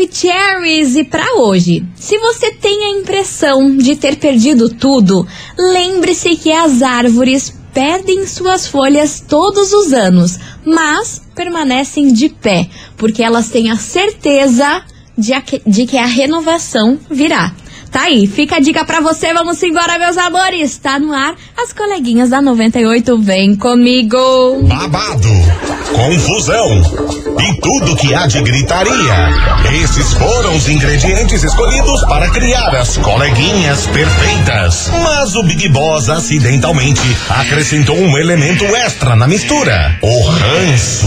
Maravicheries e para hoje. Se você tem a impressão de ter perdido tudo, lembre-se que as árvores perdem suas folhas todos os anos, mas permanecem de pé, porque elas têm a certeza de, de que a renovação virá. Tá aí, fica a dica pra você, vamos embora, meus amores. Tá no ar, as coleguinhas da 98, vem comigo. Babado, confusão e tudo que há de gritaria. Esses foram os ingredientes escolhidos para criar as coleguinhas perfeitas. Mas o Big Boss acidentalmente acrescentou um elemento extra na mistura: o ranço.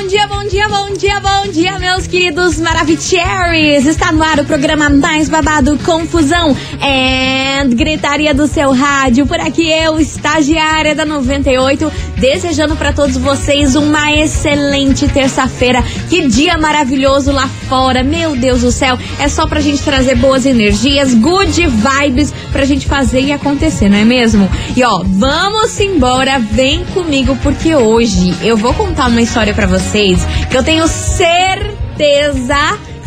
dia, bom dia, bom dia, bom dia, meus queridos Maravicheries! Está no ar o programa mais babado Confusão and Gritaria do seu rádio. Por aqui eu, estagiária da 98, desejando para todos vocês uma excelente terça-feira. Que dia maravilhoso lá fora, meu Deus do céu! É só pra gente trazer boas energias, good vibes pra gente fazer e acontecer, não é mesmo? E ó, vamos embora, vem comigo porque hoje eu vou contar uma história para vocês que eu tenho certeza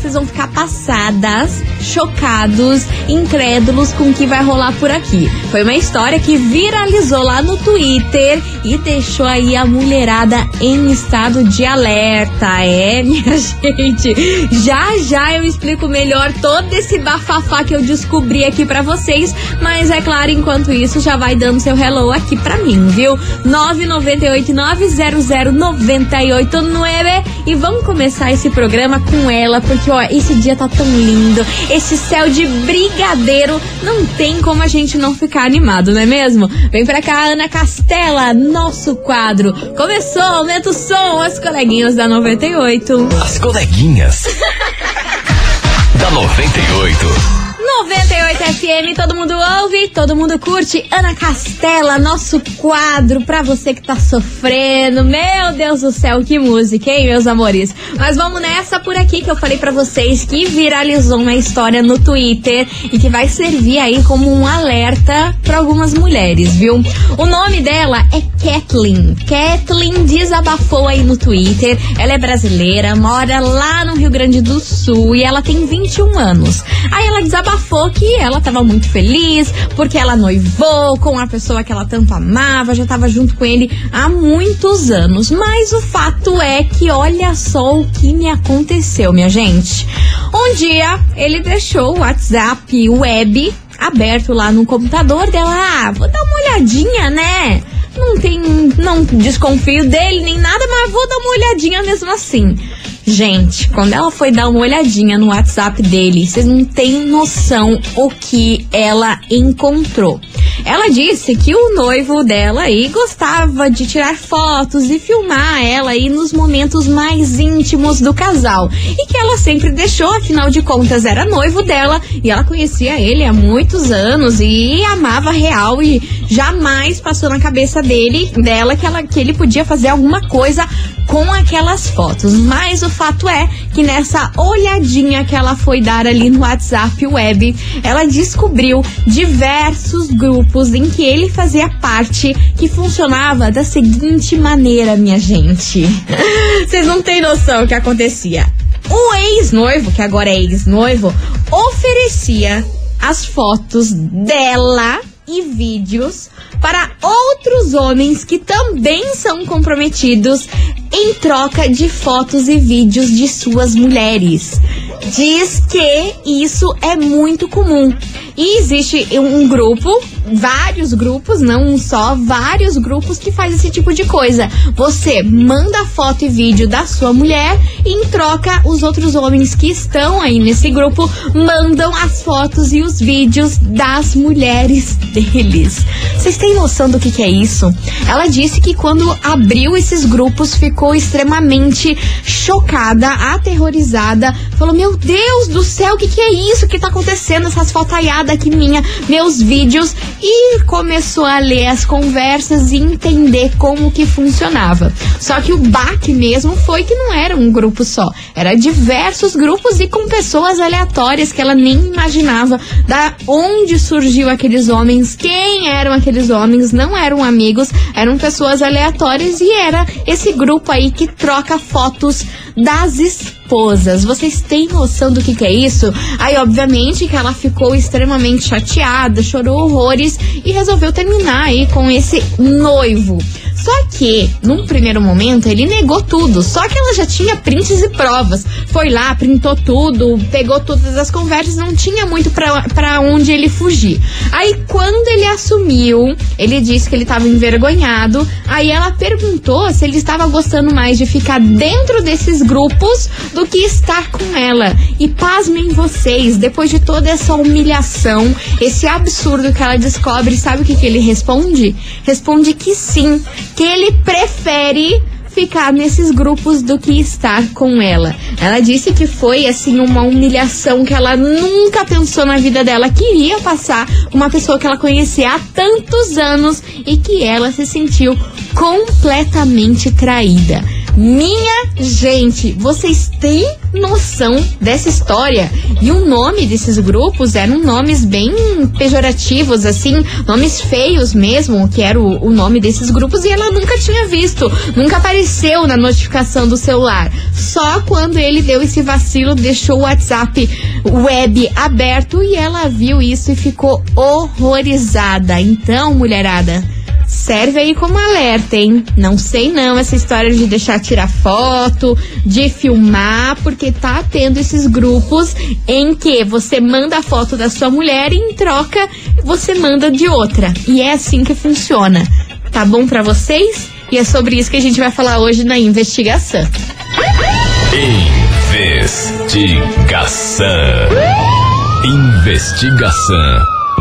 vocês vão ficar passadas, chocados, incrédulos com o que vai rolar por aqui. Foi uma história que viralizou lá no Twitter e deixou aí a mulherada em estado de alerta. É, minha gente. Já já eu explico melhor todo esse bafafá que eu descobri aqui para vocês, mas é claro, enquanto isso já vai dando seu hello aqui para mim, viu? 998 900 989 e vamos começar esse programa com ela porque ó, esse dia tá tão lindo, esse céu de brigadeiro, não tem como a gente não ficar animado, não é mesmo? Vem pra cá, Ana Castela, nosso quadro. Começou, aumenta o som, as coleguinhas da 98. As coleguinhas da 98. 98 FM, todo mundo ouve, todo mundo curte. Ana Castela, nosso quadro pra você que tá sofrendo. Meu Deus do céu, que música, hein, meus amores? Mas vamos nessa por aqui que eu falei pra vocês que viralizou uma história no Twitter e que vai servir aí como um alerta pra algumas mulheres, viu? O nome dela é Kathleen. Kathleen desabafou aí no Twitter. Ela é brasileira, mora lá no Rio Grande do Sul e ela tem 21 anos. Aí ela desabafou falou que ela estava muito feliz porque ela noivou com a pessoa que ela tanto amava, já estava junto com ele há muitos anos. Mas o fato é que olha só o que me aconteceu, minha gente. Um dia ele deixou o WhatsApp web aberto lá no computador dela. Ah, vou dar uma olhadinha, né? Não tem. Não desconfio dele nem nada, mas vou dar uma olhadinha mesmo assim. Gente, quando ela foi dar uma olhadinha no WhatsApp dele, vocês não têm noção o que ela encontrou. Ela disse que o noivo dela aí gostava de tirar fotos e filmar ela aí nos momentos mais íntimos do casal. E que ela sempre deixou, afinal de contas, era noivo dela e ela conhecia ele há muitos anos e amava real e jamais passou na cabeça dele, dela, que, ela, que ele podia fazer alguma coisa com aquelas fotos. Mas o fato é que nessa olhadinha que ela foi dar ali no WhatsApp web, ela descobriu diversos grupos em que ele fazia parte que funcionava da seguinte maneira, minha gente. Vocês não têm noção o que acontecia. O ex-noivo, que agora é ex-noivo, oferecia as fotos dela e vídeos para outros homens que também são comprometidos em troca de fotos e vídeos de suas mulheres. Diz que isso é muito comum. E existe um grupo, vários grupos, não um só, vários grupos que faz esse tipo de coisa. Você manda foto e vídeo da sua mulher e em troca os outros homens que estão aí nesse grupo mandam as fotos e os vídeos das mulheres deles. Vocês têm noção do que, que é isso? Ela disse que quando abriu esses grupos ficou extremamente chocada, aterrorizada. Falou: Meu Deus do céu, o que, que é isso que tá acontecendo? Essas chateada que minha, meus vídeos e começou a ler as conversas e entender como que funcionava. Só que o baque mesmo foi que não era um grupo só, era diversos grupos e com pessoas aleatórias que ela nem imaginava da onde surgiu aqueles homens, quem eram aqueles homens, não eram amigos, eram pessoas aleatórias e era esse grupo aí que troca fotos das esposas. Vocês têm noção do que, que é isso? Aí, obviamente, que ela ficou extremamente chateada, chorou horrores e resolveu terminar aí com esse noivo. Só que, num primeiro momento, ele negou tudo. Só que ela já tinha prints e provas. Foi lá, printou tudo, pegou todas as conversas, não tinha muito pra onde ele fugir. Aí, quando ele assumiu, ele disse que ele estava envergonhado. Aí ela perguntou se ele estava gostando mais de ficar dentro desses grupos do que estar com ela. E pasmem vocês, depois de toda essa humilhação, esse absurdo que ela descobre, sabe o que, que ele responde? Responde que sim, que ele prefere ficar nesses grupos do que estar com ela. Ela disse que foi assim uma humilhação que ela nunca pensou na vida dela que iria passar uma pessoa que ela conhecia há tantos anos e que ela se sentiu completamente traída. Minha gente, vocês têm noção dessa história? E o nome desses grupos eram nomes bem pejorativos, assim, nomes feios mesmo, que era o, o nome desses grupos, e ela nunca tinha visto, nunca apareceu na notificação do celular. Só quando ele deu esse vacilo, deixou o WhatsApp web aberto e ela viu isso e ficou horrorizada. Então, mulherada serve aí como alerta, hein? Não sei não essa história de deixar tirar foto, de filmar, porque tá tendo esses grupos em que você manda a foto da sua mulher e em troca você manda de outra. E é assim que funciona. Tá bom para vocês? E é sobre isso que a gente vai falar hoje na investigação. Investigação. Investigação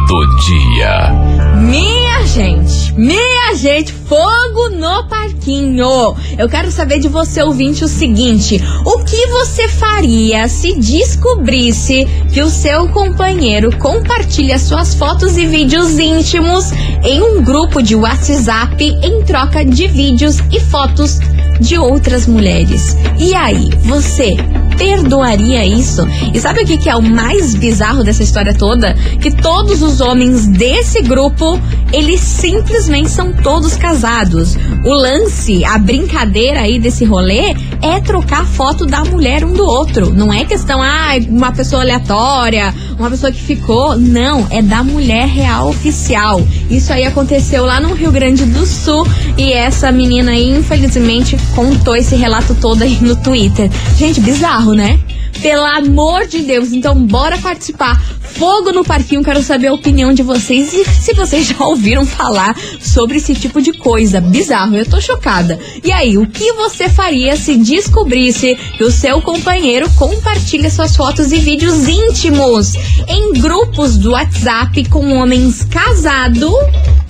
do dia. Minha gente, minha gente, fogo no parquinho. Eu quero saber de você, ouvinte, o seguinte: o que você faria se descobrisse que o seu companheiro compartilha suas fotos e vídeos íntimos em um grupo de WhatsApp em troca de vídeos e fotos de outras mulheres? E aí, você perdoaria isso? E sabe o que, que é o mais bizarro dessa história toda? Que todos os homens desse grupo, eles simplesmente são todos casados. O lance, a brincadeira aí desse rolê é trocar foto da mulher um do outro. Não é questão, ah, uma pessoa aleatória, uma pessoa que ficou. Não, é da mulher real oficial. Isso aí aconteceu lá no Rio Grande do Sul e essa menina aí, infelizmente, contou esse relato todo aí no Twitter. Gente, bizarro, né? Pelo amor de Deus, então bora participar. Fogo no parquinho, quero saber a opinião de vocês e se vocês já ouviram falar sobre esse tipo de coisa. Bizarro, eu tô chocada. E aí, o que você faria se descobrisse que o seu companheiro compartilha suas fotos e vídeos íntimos em grupos do WhatsApp com homens casados?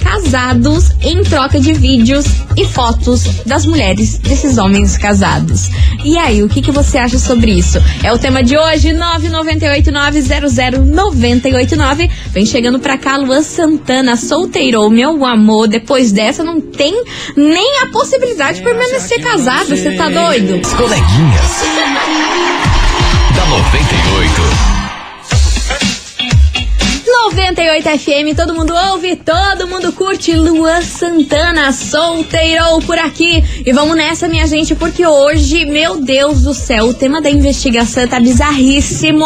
Casados em troca de vídeos e fotos das mulheres desses homens casados. E aí, o que, que você acha sobre isso? É o tema de hoje, 998900989. Vem chegando pra cá, Luan Santana, solteirou, meu amor. Depois dessa, não tem nem a possibilidade de permanecer casada. Você tá doido? As coleguinhas. da 98. 98 FM, todo mundo ouve, todo mundo curte. Luan Santana, solteirou por aqui. E vamos nessa, minha gente, porque hoje, meu Deus do céu, o tema da investigação tá bizarríssimo.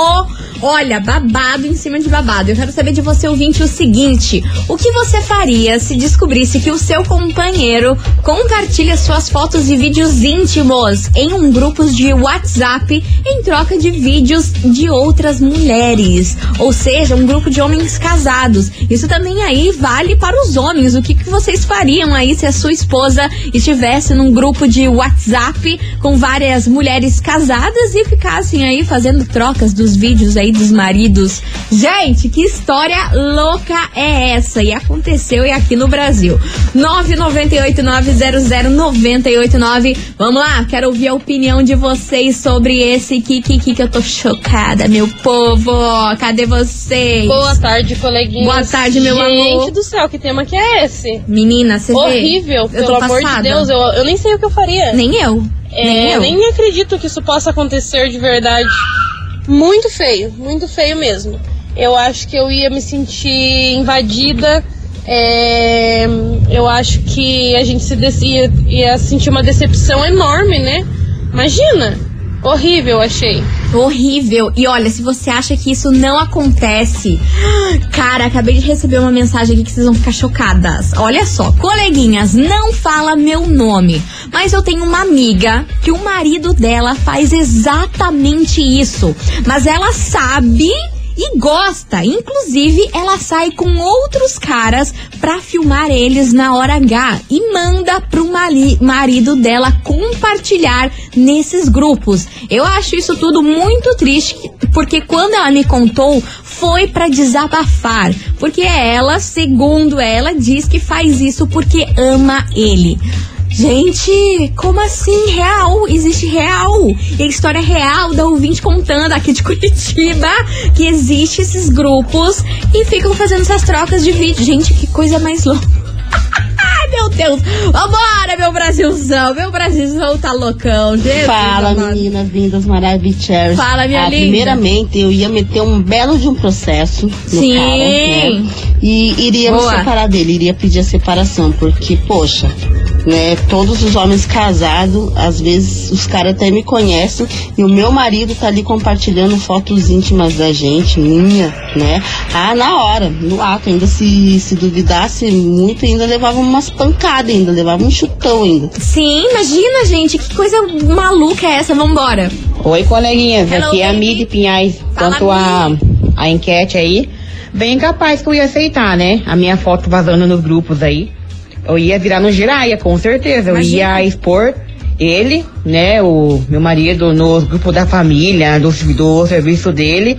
Olha, babado em cima de babado. Eu quero saber de você, ouvinte, o seguinte: o que você faria se descobrisse que o seu companheiro compartilha suas fotos e vídeos íntimos em um grupo de WhatsApp em troca de vídeos de outras mulheres? Ou seja, um grupo de homens casados. Isso também aí vale para os homens. O que, que vocês fariam aí se a sua esposa estivesse num grupo de WhatsApp com várias mulheres casadas e ficassem aí fazendo trocas dos vídeos aí? Aí dos maridos. Gente, que história louca é essa? E aconteceu e aqui no Brasil. 998900989. Vamos lá, quero ouvir a opinião de vocês sobre esse Kiki que eu tô chocada, meu povo. Cadê vocês? Boa tarde, coleguinha. Boa tarde, meu Gente amor. Gente do céu, que tema que é esse? Menina, você vê? Horrível, Eu pelo tô amor de Deus. Eu, eu nem sei o que eu faria. Nem eu. É, nem eu. nem acredito que isso possa acontecer de verdade. Muito feio, muito feio mesmo. Eu acho que eu ia me sentir invadida. é, eu acho que a gente se ia, ia sentir uma decepção enorme, né? Imagina! Horrível, achei. Horrível. E olha, se você acha que isso não acontece, cara, acabei de receber uma mensagem aqui que vocês vão ficar chocadas. Olha só, coleguinhas, não fala meu nome, mas eu tenho uma amiga que o marido dela faz exatamente isso. Mas ela sabe e gosta. Inclusive, ela sai com outros caras pra filmar eles na hora H e manda pro marido dela compartilhar nesses grupos. Eu acho isso tudo muito triste, porque quando ela me contou, foi pra desabafar, porque ela, segundo ela, diz que faz isso porque ama ele. Gente, como assim? Real? Existe real? E a história real da ouvinte contando aqui de Curitiba que existe esses grupos e ficam fazendo essas trocas de vídeo. Gente, que coisa mais louca. Ai, meu Deus. Vambora, meu Brasilzão. Meu Brasilzão tá loucão. Jesus, Fala, amado. meninas lindas, maravilhosas. Fala, minha ah, linda. Primeiramente, eu ia meter um belo de um processo no Sim. cara, né? E iria Boa. me separar dele, iria pedir a separação, porque, poxa, né, todos os homens casados, às vezes os caras até me conhecem, e o meu marido tá ali compartilhando fotos íntimas da gente, minha, né? Ah, na hora, no ato, ainda se, se duvidasse muito, ainda levava umas pancadas, ainda levava um chutão ainda. Sim, imagina, gente. Que coisa maluca é essa? Vambora. Oi, coleguinhas, Hello, aqui é a baby. Mid Pinhais. Fala, Quanto a, a enquete aí, bem capaz que eu ia aceitar, né? A minha foto vazando nos grupos aí. Eu ia virar no giraia, com certeza. Eu Imagina. ia expor ele, né, o meu marido, nos grupos da família, do, do serviço dele.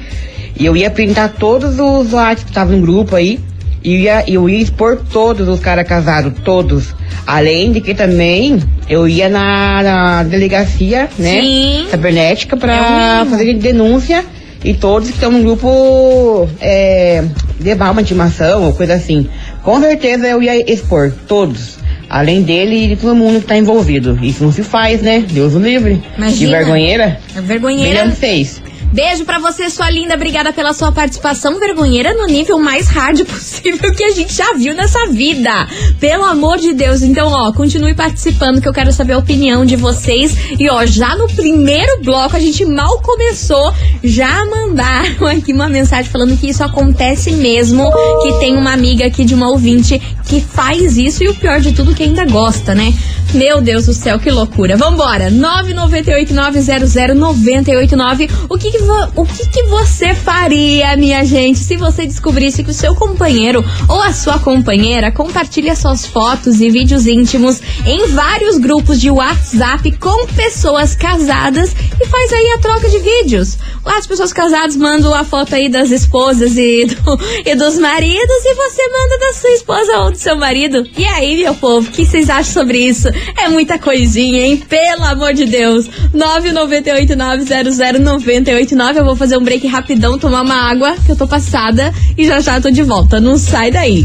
E eu ia printar todos os WhatsApp que estavam no grupo aí. E ia, eu ia expor todos os caras casados, todos. Além de que também eu ia na, na delegacia, né? Sim. cibernética É para mínimo. fazer denúncia e todos que estão no grupo é, levar uma intimação ou coisa assim. Com certeza eu ia expor todos. Além dele e de todo mundo que está envolvido. Isso não se faz, né? Deus o livre. Imagina. Que vergonheira. É vergonheira. Milhão de seis. Beijo pra você, sua linda. Obrigada pela sua participação vergonheira no nível mais hard possível que a gente já viu nessa vida. Pelo amor de Deus. Então, ó, continue participando que eu quero saber a opinião de vocês. E ó, já no primeiro bloco, a gente mal começou, já mandaram aqui uma mensagem falando que isso acontece mesmo, que tem uma amiga aqui de uma ouvinte que faz isso e o pior de tudo que ainda gosta, né? Meu Deus do céu, que loucura. Vambora, 998-900-989. O que que, o que que você faria, minha gente, se você descobrisse que o seu companheiro ou a sua companheira compartilha suas fotos e vídeos íntimos em vários grupos de WhatsApp com pessoas casadas e faz aí a troca de vídeos? As pessoas casadas mandam a foto aí das esposas e, do- e dos maridos e você manda da sua esposa ou do seu marido. E aí, meu povo, o que vocês acham sobre isso? É muita coisinha, hein? Pelo amor de Deus. 998900989. Eu vou fazer um break rapidão, tomar uma água, que eu tô passada e já já tô de volta. Não sai daí.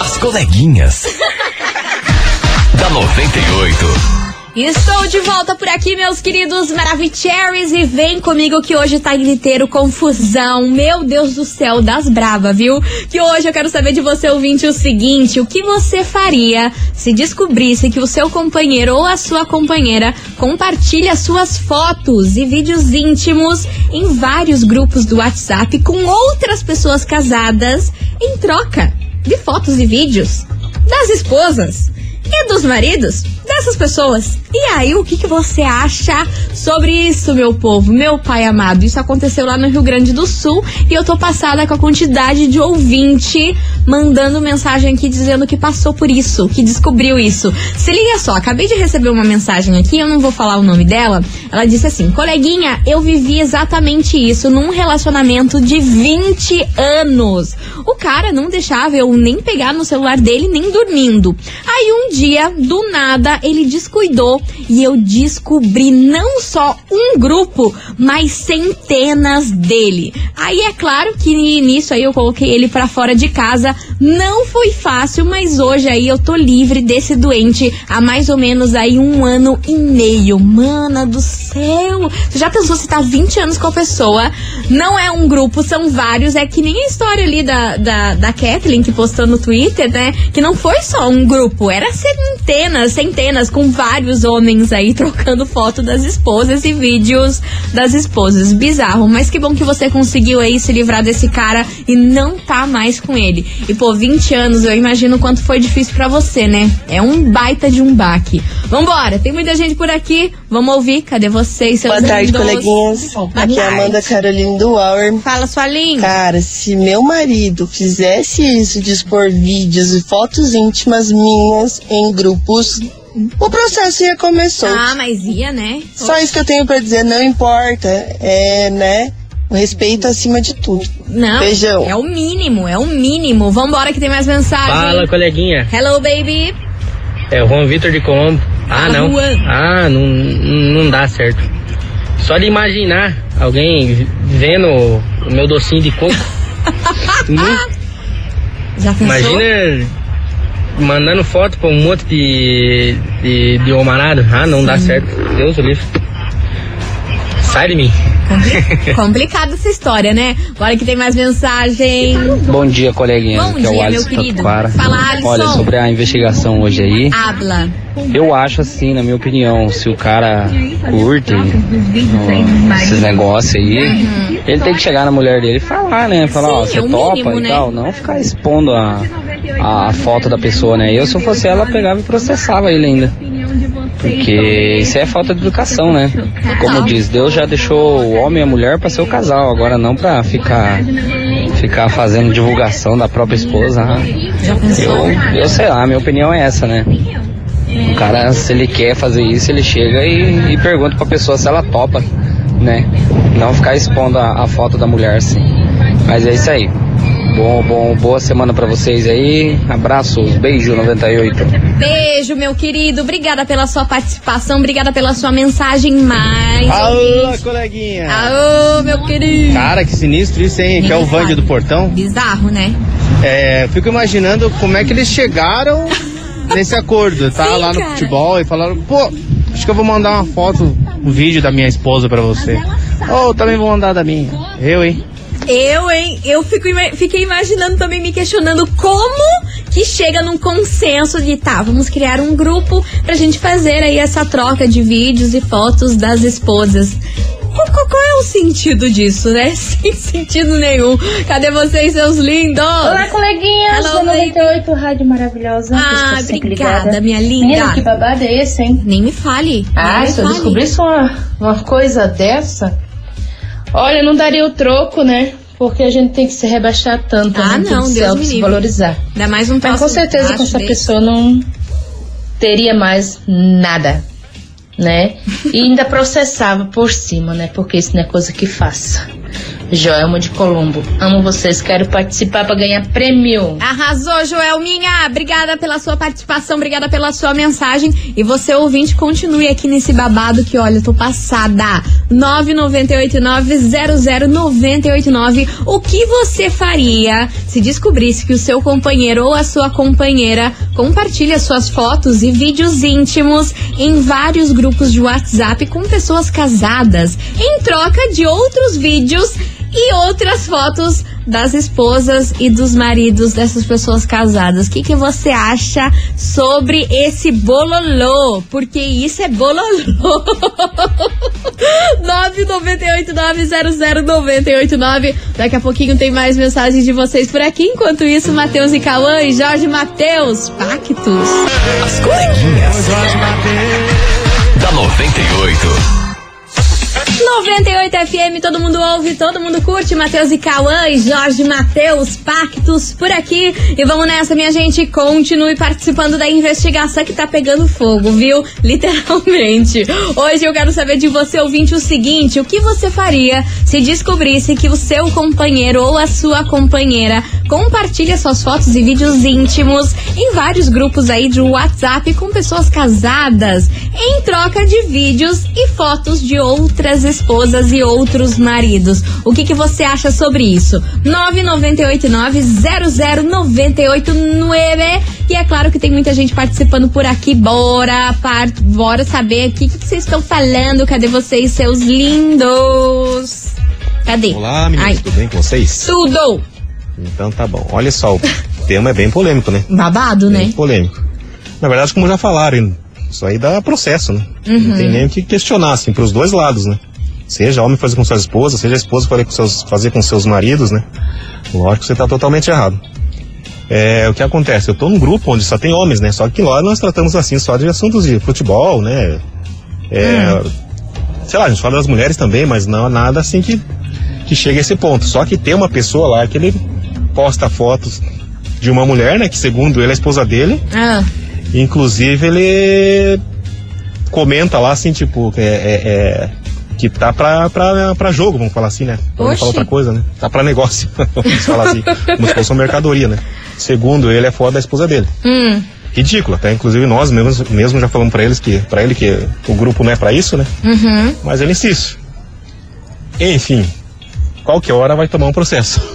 As coleguinhas. da 98. Estou de volta por aqui, meus queridos Maravicheries, e vem comigo que hoje tá inteiro confusão. Meu Deus do céu, das brava, viu? Que hoje eu quero saber de você, ouvinte, o seguinte: o que você faria se descobrisse que o seu companheiro ou a sua companheira compartilha suas fotos e vídeos íntimos em vários grupos do WhatsApp com outras pessoas casadas em troca de fotos e vídeos das esposas? e dos maridos dessas pessoas. E aí, o que, que você acha sobre isso, meu povo, meu pai amado. Isso aconteceu lá no Rio Grande do Sul e eu tô passada com a quantidade de ouvinte mandando mensagem aqui dizendo que passou por isso, que descobriu isso. Se liga só, acabei de receber uma mensagem aqui, eu não vou falar o nome dela. Ela disse assim: coleguinha, eu vivi exatamente isso num relacionamento de 20 anos. O cara não deixava eu nem pegar no celular dele, nem dormindo. Aí um dia, do nada, ele descuidou e eu descobri não só um grupo, mas centenas dele. Aí é claro que nisso aí eu coloquei ele para fora de casa. Não foi fácil, mas hoje aí eu tô livre desse doente há mais ou menos aí um ano e meio. Mana do céu! Você já pensou se tá 20 anos com a pessoa? Não é um grupo, são vários. É que nem a história ali da, da, da Kathleen que postou no Twitter, né? Que não foi só um grupo, era centenas, centenas, com vários homens aí trocando foto das esposas e vídeos das esposas. Bizarro, mas que bom que você conseguiu aí se livrar desse cara e não tá mais com ele. E pô, 20 anos, eu imagino quanto foi difícil para você, né? É um baita de um baque. Vambora, tem muita gente por aqui. Vamos ouvir, cadê vocês, seus Boa tarde, lindos? coleguinhas. Aqui é. Amanda Caroline do Hour. Fala, sua linda. Cara, se meu marido fizesse isso de expor vídeos e fotos íntimas minhas em grupos, o processo ia começar. Ah, mas ia, né? Só isso que eu tenho pra dizer, não importa. É, né? O respeito acima de tudo. Não, Beijão. é o mínimo, é o mínimo. Vambora que tem mais mensagem. Fala, coleguinha. Hello, baby. É o Juan Vitor de Colombo. Ah, não. Ah, não, não dá certo. Só de imaginar alguém vendo o meu docinho de coco. Já pensou? Imagina mandando foto pra um monte de, de, de homarado. Ah, não dá certo. Deus o livre. Sai de mim. Compli- Complicada essa história, né? Agora que tem mais mensagem. Bom dia, coleguinha. Bom que é o dia, Alisson meu querido. Tatuquara. Fala, Alisson. Olha, sobre a investigação hoje aí, Habla. eu acho assim, na minha opinião, se o cara curte ó, esses negócios aí, ele tem que chegar na mulher dele e falar, né? Falar, ó, Uhum. Sim, você é topa mínimo, e né? tal. Não ficar expondo a, a, a foto da pessoa, né? Eu, se eu fosse ela, pegava e processava ele ainda. Porque isso é falta de educação, né? Como diz, Deus já deixou o homem e a mulher para ser o casal, agora não para ficar ficar fazendo divulgação da própria esposa. pensou? Eu, eu sei lá, minha opinião é essa, né? O cara, se ele quer fazer isso, ele chega e, e pergunta pra pessoa se ela topa, né? Não ficar expondo a, a foto da mulher, assim. Mas é isso aí. Bom, bom, boa semana pra vocês aí. Abraços, beijo 98. Beijo, meu querido. Obrigada pela sua participação. Obrigada pela sua mensagem mais. Alô, ouvinte. coleguinha. Alô, meu querido. Cara, que sinistro isso, hein? Que é o Vande do Portão. Bizarro, né? É, fico imaginando como é que eles chegaram nesse acordo. Tá Sim, lá no cara. futebol e falaram, pô, acho que eu vou mandar uma foto, um vídeo da minha esposa pra você. Ou também vou mandar da minha. Eu, hein? Eu, hein? Eu fico, fiquei imaginando também, me questionando como que chega num consenso de tá, vamos criar um grupo pra gente fazer aí essa troca de vídeos e fotos das esposas. Qual, qual- qual é o sentido disso, né? Sem sentido nenhum. Cadê vocês, seus lindos? Olá, coleguinhas Hello, da 98, Rádio Maravilhosa. Ah, obrigada, minha linda. Menina, que babado é esse, hein? Nem me fale. Ah, me se eu fale. descobrisse uma, uma coisa dessa, olha, não daria o troco, né? Porque a gente tem que se rebaixar tanto, Ah, né? não, que Deus se me livre. valorizar. Ainda mais um Mas com certeza com baixo essa desse. pessoa não teria mais nada, né? E ainda processava por cima, né? Porque isso não é coisa que faça. Joelma de Colombo, amo vocês, quero participar para ganhar prêmio. Arrasou, Joelminha. Obrigada pela sua participação, obrigada pela sua mensagem. E você, ouvinte, continue aqui nesse babado que, olha, tô passada. 998900989. O que você faria se descobrisse que o seu companheiro ou a sua companheira compartilha suas fotos e vídeos íntimos em vários grupos de WhatsApp com pessoas casadas, em troca de outros vídeos e outras fotos das esposas e dos maridos dessas pessoas casadas. O que, que você acha sobre esse bololô? Porque isso é bololô. 998900989. Daqui a pouquinho tem mais mensagens de vocês por aqui. Enquanto isso, Matheus e Cauã e Jorge Matheus, Pactos. As coleguinhas. da 98. 98 FM, todo mundo ouve, todo mundo curte. Matheus e Cauã e Jorge Matheus, pactos por aqui. E vamos nessa, minha gente. Continue participando da investigação que tá pegando fogo, viu? Literalmente. Hoje eu quero saber de você, ouvinte, o seguinte: o que você faria se descobrisse que o seu companheiro ou a sua companheira compartilha suas fotos e vídeos íntimos em vários grupos aí de WhatsApp com pessoas casadas em troca de vídeos e fotos de outras esposas e outros maridos. O que, que você acha sobre isso? 998900989 e é claro que tem muita gente participando por aqui. Bora, par, bora saber aqui o que, que vocês estão falando. Cadê vocês, seus lindos? Cadê? Olá, meninas, tudo bem com vocês? Tudo! Então tá bom. Olha só, o tema é bem polêmico, né? Babado, bem né? polêmico. Na verdade, como já falaram, isso aí dá processo, né? Uhum. Não tem nem o que questionar, assim, pros dois lados, né? Seja homem fazer com suas esposas, seja a esposa fazer com seus, fazer com seus maridos, né? Lógico que você tá totalmente errado. É, o que acontece? Eu tô num grupo onde só tem homens, né? Só que lá nós tratamos assim só de assuntos de futebol, né? É, Sei lá, a gente fala das mulheres também, mas não nada assim que, que chega a esse ponto. Só que tem uma pessoa lá que ele posta fotos de uma mulher, né? Que segundo ele é a esposa dele. Ah, Inclusive ele comenta lá assim, tipo, é, é- é, que tá pra, pra, pra jogo, vamos falar assim, né? Oxi. falar outra coisa, né? Tá pra negócio, vamos falar assim. Como se fosse uma mercadoria, né? Segundo ele, é foda da esposa dele. hum, Ridículo, até inclusive nós mesmos, mesmo já falamos pra eles que, pra ele que o grupo não é pra isso, né? uhum. Mas ele insiste. Enfim, qualquer hora vai tomar um processo.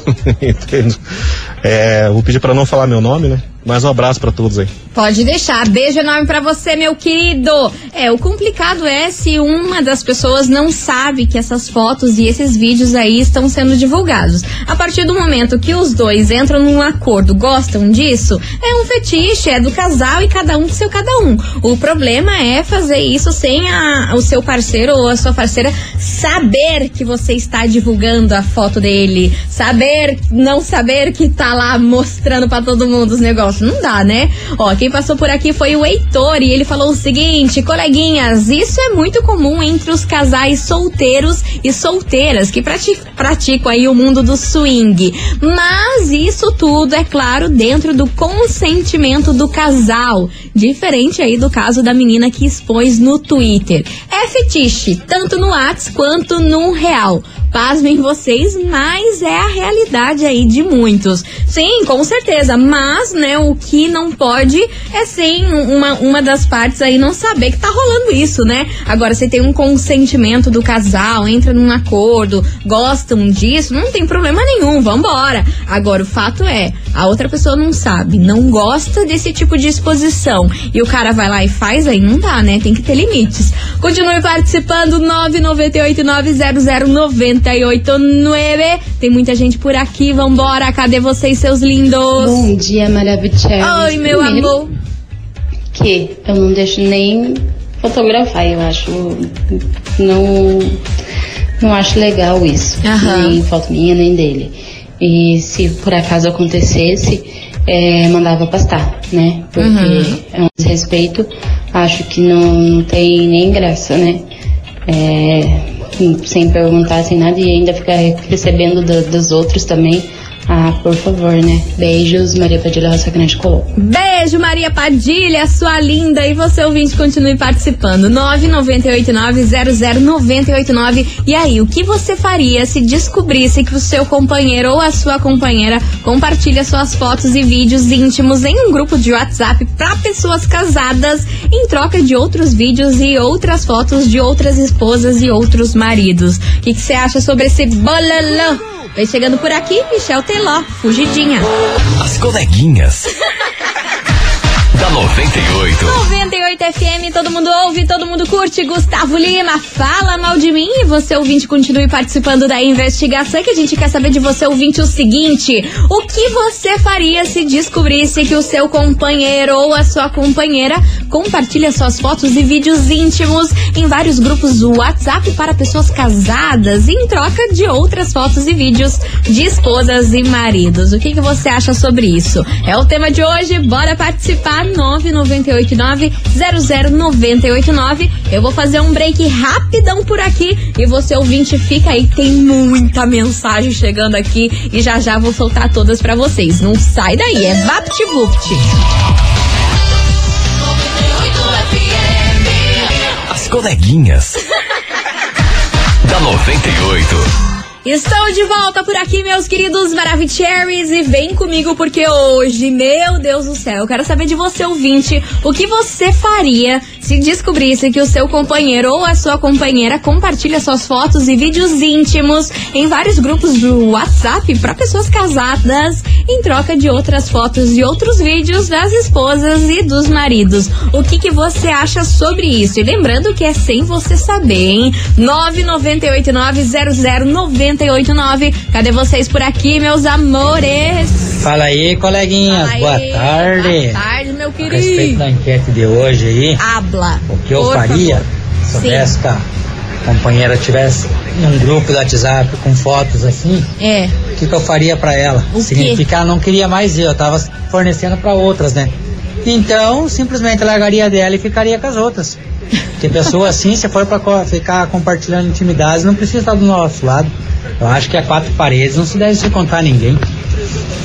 É, vou pedir pra não falar meu nome, né? Mas um abraço pra todos aí. Pode deixar. Beijo enorme pra você, meu querido. É, o complicado é se uma das pessoas não sabe que essas fotos e esses vídeos aí estão sendo divulgados. A partir do momento que os dois entram num acordo, gostam disso, é um fetiche, é do casal e cada um com seu cada um. O problema é fazer isso sem a- o seu parceiro ou a sua parceira saber que você está divulgando a foto dele, saber, não saber que tá lá mostrando pra todo mundo os negócios. Não dá, né? Ó, quem passou por aqui foi o Heitor e ele falou o seguinte: coleguinhas, isso é muito comum entre os casais solteiros e solteiras que prati- praticam aí o mundo do swing. Mas isso tudo, é claro, dentro do consentimento do casal. Diferente aí do caso da menina que expôs no Twitter. É fetiche, tanto no Whats quanto no real. Pasmem vocês, mas é a realidade aí de muitos. Sim, com certeza. Mas, né, o que não pode é sim uma, uma das partes aí não saber que tá rolando isso, né? Agora, você tem um consentimento do casal, entra num acordo, gostam disso, não tem problema nenhum, vambora. Agora, o fato é, a outra pessoa não sabe, não gosta desse tipo de exposição. E o cara vai lá e faz, aí não dá, né? Tem que ter limites. Continue participando, 998900989. Tem muita gente por aqui, vambora. Cadê vocês, seus lindos? Bom dia, maravilhosa. Oi, meu Primeiro, amor. Que eu não deixo nem fotografar, eu acho. Não, não acho legal isso. Aham. Nem foto minha, nem dele. E se por acaso acontecesse, é, mandava pastar, né? Porque Uhum. é um desrespeito. Acho que não, não tem nem graça, né? É, sem perguntar, sem nada, e ainda ficar recebendo do- dos outros também. Ah, por favor, né? Beijos, Maria Padilha Roça Grande Colô. Beijo, Maria Padilha, sua linda. E você, ouvinte, continue participando. 998900989. E aí, o que você faria se descobrisse que o seu companheiro ou a sua companheira compartilha suas fotos e vídeos íntimos em um grupo de WhatsApp para pessoas casadas em troca de outros vídeos e outras fotos de outras esposas e outros maridos? O que você acha sobre esse bololô? Vem chegando por aqui, Michel Teló, fugidinha. As coleguinhas. da 98. 98 FM, todo mundo ouve, todo mundo curte. Gustavo Lima, fala mal de mim. E você, ouvinte, continue participando da investigação. Que a gente quer saber de você, ouvinte, o seguinte: o que você faria se descobrisse que o seu companheiro ou a sua companheira compartilha suas fotos e vídeos íntimos em vários grupos do WhatsApp para pessoas casadas em troca de outras fotos e vídeos de esposas e maridos? O que, que você acha sobre isso? É o tema de hoje, bora participar. 998900989. Eu vou fazer um break rapidão por aqui e você ouvinte fica aí, tem muita mensagem chegando aqui e já já vou soltar todas pra vocês. Não sai daí, é VaptVupt. As coleguinhas. da 98. Estou de volta por aqui, meus queridos Maravicheries, e vem comigo porque hoje, meu Deus do céu, eu quero saber de você, ouvinte, o que você faria se descobrisse que o seu companheiro ou a sua companheira compartilha suas fotos e vídeos íntimos em vários grupos do WhatsApp para pessoas casadas em troca de outras fotos e outros vídeos das esposas e dos maridos. O que, que você acha sobre isso? E lembrando que é sem você saber, hein? 998900989. Cadê vocês por aqui, meus amores? Fala aí, coleguinhas. Fala boa aí, tarde. Boa tarde, A respeito da enquete de hoje aí, Habla. o que eu faria favor. se Sim. soubesse que a companheira tivesse num grupo do WhatsApp com fotos assim, É. o que, que eu faria pra ela? O Significa quê? que ela não queria mais eu, eu tava fornecendo pra outras, né? Então, simplesmente largaria dela e ficaria com as outras. Porque pessoa assim, se for co- ficar compartilhando intimidades, não precisa estar do nosso lado. Eu acho que a quatro paredes não se deve se contar a ninguém.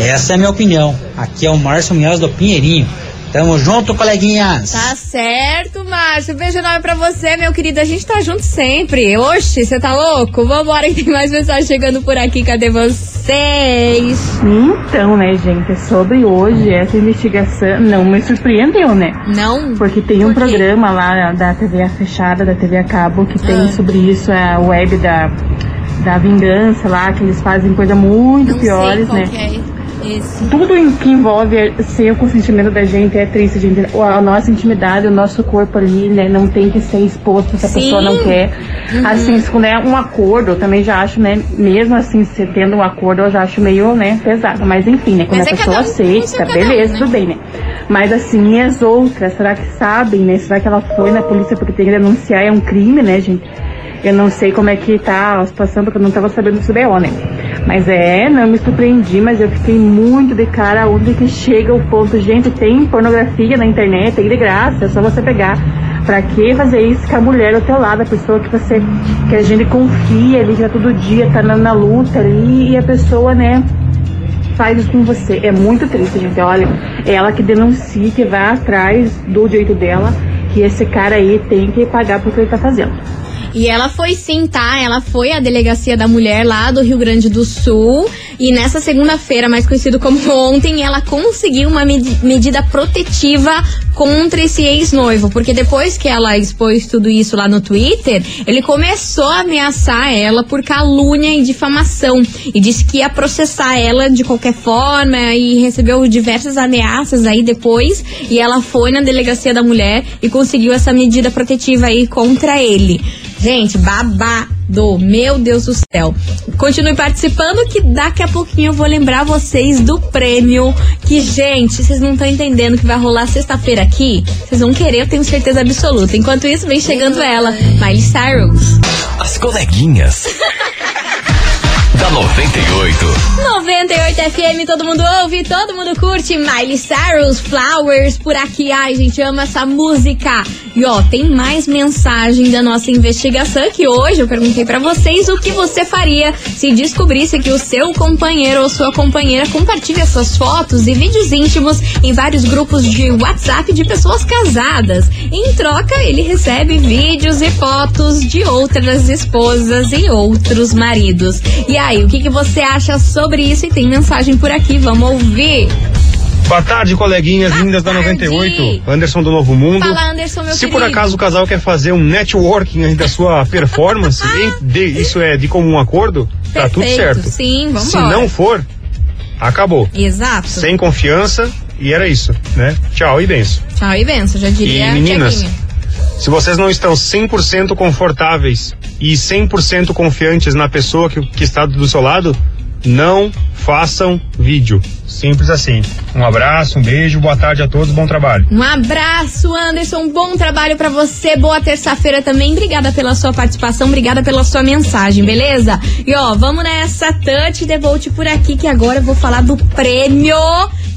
Essa é a minha opinião. Aqui é o Márcio Munhoz do Pinheirinho. Tamo junto, coleguinhas. Tá certo, Márcio. Beijo enorme pra você, meu querido. A gente tá junto sempre. Oxe, você tá louco? Vambora que tem mais mensagem chegando por aqui. Cadê vocês? Então, né, gente, sobre hoje, essa investigação não me surpreendeu, né? Não? Porque tem um programa lá da TV fechada, da TV a cabo, que tem Ah. sobre isso, a web da, da vingança lá, que eles fazem coisa muito Não piores, sei né? é esse. Tudo em- que envolve sem o consentimento da gente é triste, gente. O- A nossa intimidade, o nosso corpo ali, né, não tem que ser exposto se a Sim. pessoa não quer. Uhum. Assim, se quando é um acordo, eu também já acho, né, mesmo assim, se tendo um acordo, eu já acho meio, né, pesado. Mas enfim, né, quando Mas a é pessoa um aceita, beleza, um, né? tudo bem, né? Mas assim, e as outras, será que sabem, né? Será que ela foi na polícia porque tem que denunciar? É um crime, né, gente? Eu não sei como é que tá a situação, porque eu não tava sabendo do BO, né? Mas é, não me surpreendi, mas eu fiquei muito de cara onde que chega o ponto. Gente, tem pornografia na internet, aí de graça, é só você pegar. Pra que fazer isso com a mulher ao teu lado, a pessoa que você, que a gente confia ali, já todo dia tá na, na luta ali, e a pessoa, né, faz isso com você. É muito triste, gente. Olha, é ela que denuncia, que vai atrás do direito dela, que esse cara aí tem que pagar por que ele tá fazendo. E ela foi sim, tá? Ela foi à delegacia da mulher lá do Rio Grande do Sul. E nessa segunda-feira, mais conhecido como ontem, ela conseguiu uma medi- medida protetiva contra esse ex-noivo. Porque depois que ela expôs tudo isso lá no Twitter, ele começou a ameaçar ela por calúnia e difamação. E disse que ia processar ela de qualquer forma e recebeu diversas ameaças aí depois. E ela foi na delegacia da mulher e conseguiu essa medida protetiva aí contra ele. Gente, babado. Meu Deus do céu. Continue participando que daqui a pouquinho eu vou lembrar vocês do prêmio. Que, gente, vocês não estão entendendo que vai rolar sexta-feira aqui. Vocês vão querer, eu tenho certeza absoluta. Enquanto isso, vem chegando ela, Miley Cyrus. As coleguinhas. da 98. 98 FM, todo mundo ouve, todo mundo curte. Miley Cyrus, Flowers, por aqui. Ai, gente, ama essa música. E ó, tem mais mensagem da nossa investigação que hoje eu perguntei pra vocês o que você faria se descobrisse que o seu companheiro ou sua companheira compartilha suas fotos e vídeos íntimos em vários grupos de WhatsApp de pessoas casadas. Em troca, ele recebe vídeos e fotos de outras esposas e outros maridos. E aí, o que, que você acha sobre isso? E tem mensagem por aqui, vamos ouvir. Boa tarde, coleguinhas lindas da 98. Anderson do Novo Mundo. Fala, Anderson, meu Se querido. por acaso o casal quer fazer um networking da sua performance, isso é de comum acordo, tá tudo Perfeito, certo. sim, vamos Se não for, acabou. Exato. Sem confiança, e era isso, né? Tchau e benção. Tchau e benção, já diria E meninas, se vocês não estão 100% confortáveis e 100% confiantes na pessoa que, que está do seu lado, não façam vídeo. Simples assim. Um abraço, um beijo, boa tarde a todos, bom trabalho. Um abraço, Anderson. Bom trabalho pra você. Boa terça-feira também. Obrigada pela sua participação, obrigada pela sua mensagem, beleza? E ó, vamos nessa touch devolte por aqui que agora eu vou falar do prêmio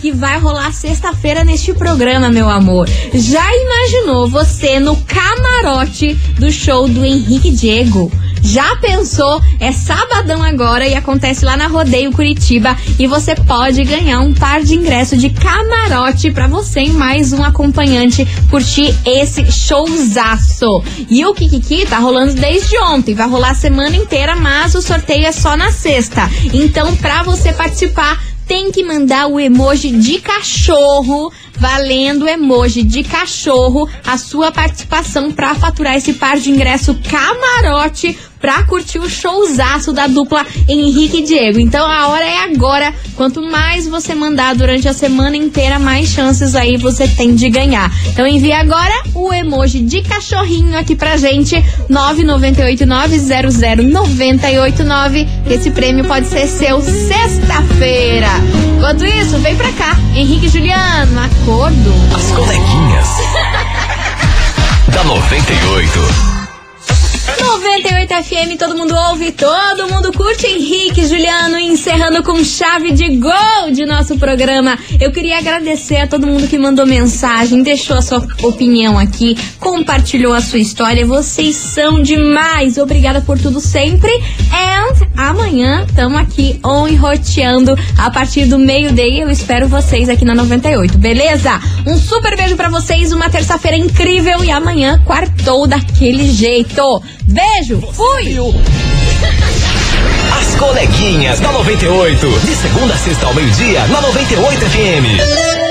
que vai rolar sexta-feira neste programa, meu amor. Já imaginou você no camarote do show do Henrique Diego? Já pensou? É sabadão agora e acontece lá na Rodeio Curitiba e você pode ganhar um par de ingresso de camarote para você e mais um acompanhante curtir esse showzaço. E o Kikiki tá rolando desde ontem, vai rolar a semana inteira, mas o sorteio é só na sexta. Então, para você participar, tem que mandar o emoji de cachorro, valendo emoji de cachorro, a sua participação para faturar esse par de ingresso camarote pra curtir o showzaço da dupla Henrique e Diego. Então a hora é agora. Quanto mais você mandar durante a semana inteira, mais chances aí você tem de ganhar. Então envie agora o emoji de cachorrinho aqui pra gente, 998900989. Esse prêmio pode ser seu sexta-feira. Enquanto isso, vem pra cá, Henrique e Juliano, acordo. As coleguinhas. da 98. 98 FM, todo mundo ouve, todo mundo curte. Henrique, Juliano, encerrando com chave de gol de nosso programa. Eu queria agradecer a todo mundo que mandou mensagem, deixou a sua opinião aqui, compartilhou a sua história. Vocês são demais. Obrigada por tudo sempre. And amanhã estamos aqui on roteando a partir do meio-dia. Eu espero vocês aqui na 98, beleza? Um super beijo para vocês, uma terça-feira incrível e amanhã quartou daquele jeito. Beijo, fui! As coleguinhas da 98. De segunda a sexta ao meio-dia, na 98 FM.